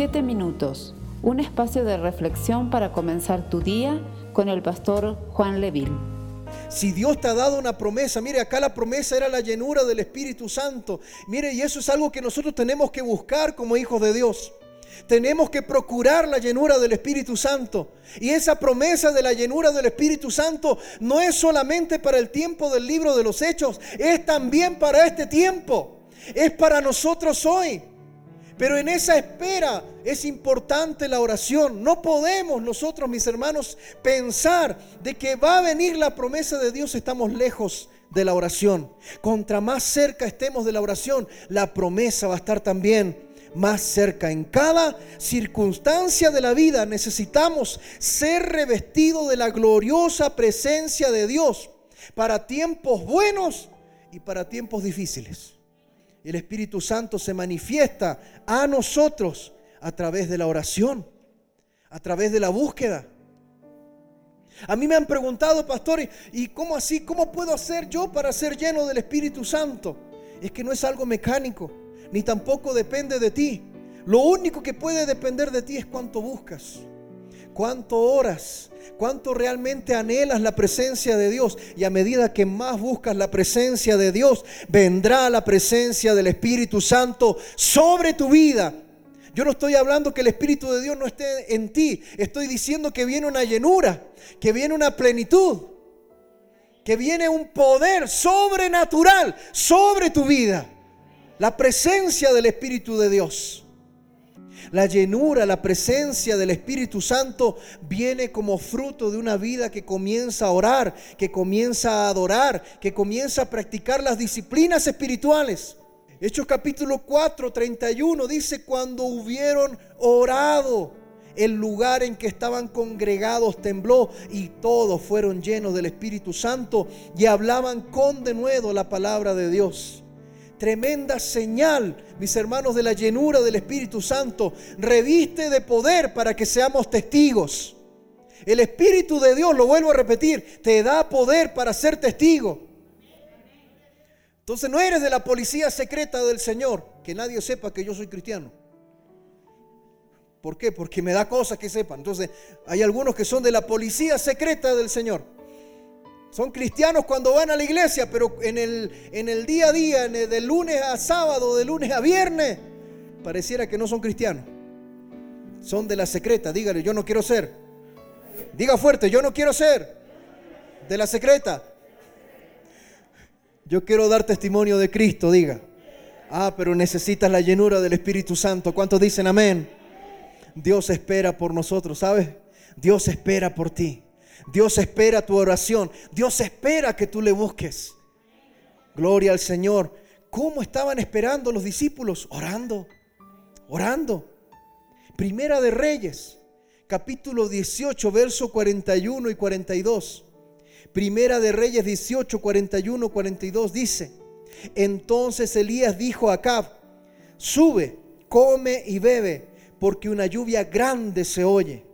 Siete minutos, un espacio de reflexión para comenzar tu día con el pastor Juan Leville. Si Dios te ha dado una promesa, mire, acá la promesa era la llenura del Espíritu Santo. Mire, y eso es algo que nosotros tenemos que buscar como hijos de Dios. Tenemos que procurar la llenura del Espíritu Santo. Y esa promesa de la llenura del Espíritu Santo no es solamente para el tiempo del libro de los hechos, es también para este tiempo. Es para nosotros hoy. Pero en esa espera es importante la oración. No podemos nosotros, mis hermanos, pensar de que va a venir la promesa de Dios. Estamos lejos de la oración. Contra más cerca estemos de la oración, la promesa va a estar también más cerca. En cada circunstancia de la vida necesitamos ser revestidos de la gloriosa presencia de Dios para tiempos buenos y para tiempos difíciles el Espíritu Santo se manifiesta a nosotros a través de la oración, a través de la búsqueda. A mí me han preguntado, pastor, ¿y cómo así? ¿Cómo puedo hacer yo para ser lleno del Espíritu Santo? Es que no es algo mecánico, ni tampoco depende de ti. Lo único que puede depender de ti es cuánto buscas, cuánto oras, cuánto realmente anhelas la presencia de Dios. Y a medida que más buscas la presencia de Dios, vendrá la presencia del Espíritu Santo sobre tu vida. Yo no estoy hablando que el Espíritu de Dios no esté en ti. Estoy diciendo que viene una llenura, que viene una plenitud, que viene un poder sobrenatural sobre tu vida. La presencia del Espíritu de Dios. La llenura, la presencia del Espíritu Santo viene como fruto de una vida que comienza a orar, que comienza a adorar, que comienza a practicar las disciplinas espirituales. Hechos capítulo 4, 31 dice, cuando hubieron orado, el lugar en que estaban congregados tembló y todos fueron llenos del Espíritu Santo y hablaban con denuedo la palabra de Dios tremenda señal, mis hermanos, de la llenura del Espíritu Santo. Reviste de poder para que seamos testigos. El Espíritu de Dios, lo vuelvo a repetir, te da poder para ser testigo. Entonces no eres de la policía secreta del Señor, que nadie sepa que yo soy cristiano. ¿Por qué? Porque me da cosas que sepan. Entonces hay algunos que son de la policía secreta del Señor. Son cristianos cuando van a la iglesia, pero en el, en el día a día, de lunes a sábado, de lunes a viernes, pareciera que no son cristianos. Son de la secreta. Dígale, yo no quiero ser. Diga fuerte, yo no quiero ser de la secreta. Yo quiero dar testimonio de Cristo, diga. Ah, pero necesitas la llenura del Espíritu Santo. ¿Cuántos dicen amén? Dios espera por nosotros, ¿sabes? Dios espera por ti. Dios espera tu oración. Dios espera que tú le busques. Gloria al Señor. ¿Cómo estaban esperando los discípulos? Orando, orando. Primera de Reyes, capítulo 18, verso 41 y 42. Primera de Reyes 18, 41, 42 dice, entonces Elías dijo a Acab, sube, come y bebe, porque una lluvia grande se oye.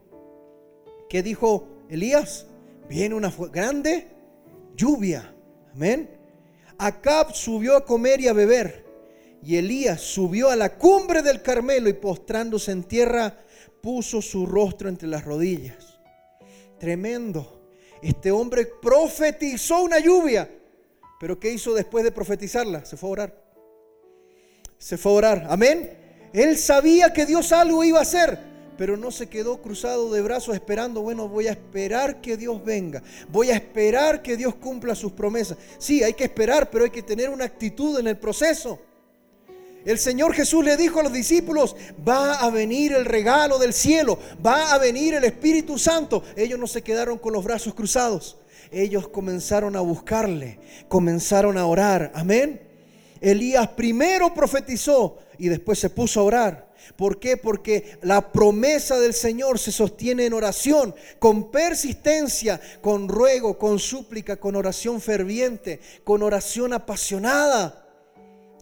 ¿Qué dijo Elías, viene una grande lluvia. Amén. Acab subió a comer y a beber. Y Elías subió a la cumbre del Carmelo y postrándose en tierra, puso su rostro entre las rodillas. Tremendo. Este hombre profetizó una lluvia. Pero ¿qué hizo después de profetizarla? Se fue a orar. Se fue a orar. Amén. Él sabía que Dios algo iba a hacer pero no se quedó cruzado de brazos esperando, bueno, voy a esperar que Dios venga, voy a esperar que Dios cumpla sus promesas. Sí, hay que esperar, pero hay que tener una actitud en el proceso. El Señor Jesús le dijo a los discípulos, va a venir el regalo del cielo, va a venir el Espíritu Santo. Ellos no se quedaron con los brazos cruzados, ellos comenzaron a buscarle, comenzaron a orar. Amén. Elías primero profetizó y después se puso a orar. ¿Por qué? Porque la promesa del Señor se sostiene en oración, con persistencia, con ruego, con súplica, con oración ferviente, con oración apasionada.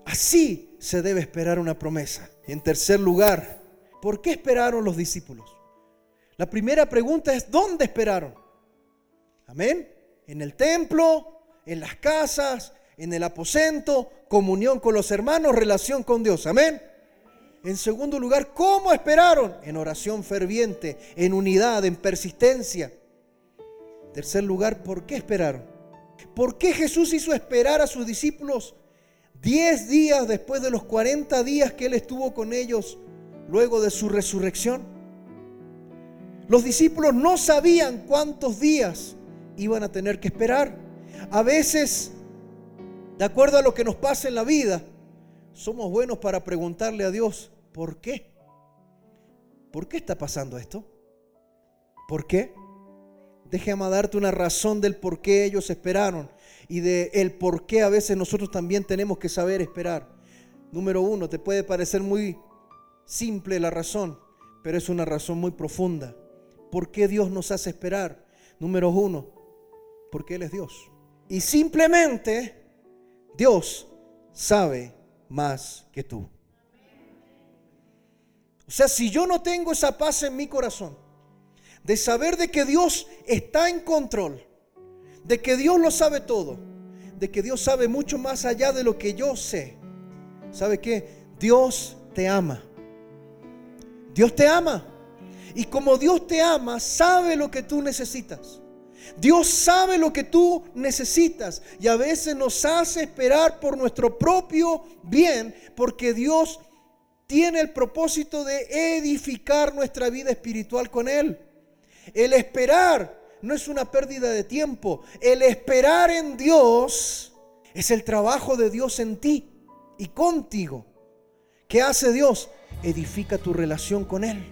Así se debe esperar una promesa. Y en tercer lugar, ¿por qué esperaron los discípulos? La primera pregunta es, ¿dónde esperaron? Amén. En el templo, en las casas, en el aposento, comunión con los hermanos, relación con Dios. Amén. En segundo lugar, ¿cómo esperaron? En oración ferviente, en unidad, en persistencia. Tercer lugar, ¿por qué esperaron? ¿Por qué Jesús hizo esperar a sus discípulos diez días después de los 40 días que Él estuvo con ellos luego de su resurrección? Los discípulos no sabían cuántos días iban a tener que esperar. A veces, de acuerdo a lo que nos pasa en la vida, somos buenos para preguntarle a Dios, ¿Por qué? ¿Por qué está pasando esto? ¿Por qué? Déjame darte una razón del por qué ellos esperaron y de por qué a veces nosotros también tenemos que saber esperar. Número uno, te puede parecer muy simple la razón, pero es una razón muy profunda. ¿Por qué Dios nos hace esperar? Número uno, porque Él es Dios. Y simplemente Dios sabe más que tú. O sea, si yo no tengo esa paz en mi corazón, de saber de que Dios está en control, de que Dios lo sabe todo, de que Dios sabe mucho más allá de lo que yo sé, ¿sabe qué? Dios te ama. Dios te ama. Y como Dios te ama, sabe lo que tú necesitas. Dios sabe lo que tú necesitas y a veces nos hace esperar por nuestro propio bien porque Dios tiene el propósito de edificar nuestra vida espiritual con Él. El esperar no es una pérdida de tiempo. El esperar en Dios es el trabajo de Dios en ti y contigo. ¿Qué hace Dios? Edifica tu relación con Él.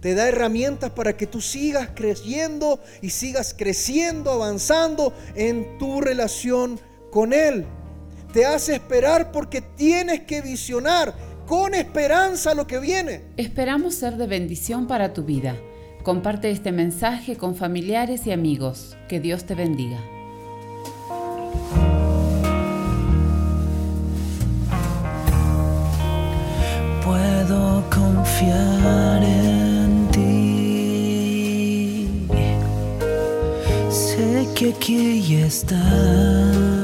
Te da herramientas para que tú sigas creciendo y sigas creciendo, avanzando en tu relación con Él. Te hace esperar porque tienes que visionar con esperanza lo que viene. Esperamos ser de bendición para tu vida. Comparte este mensaje con familiares y amigos. Que Dios te bendiga. Puedo confiar en ti. Sé que aquí estás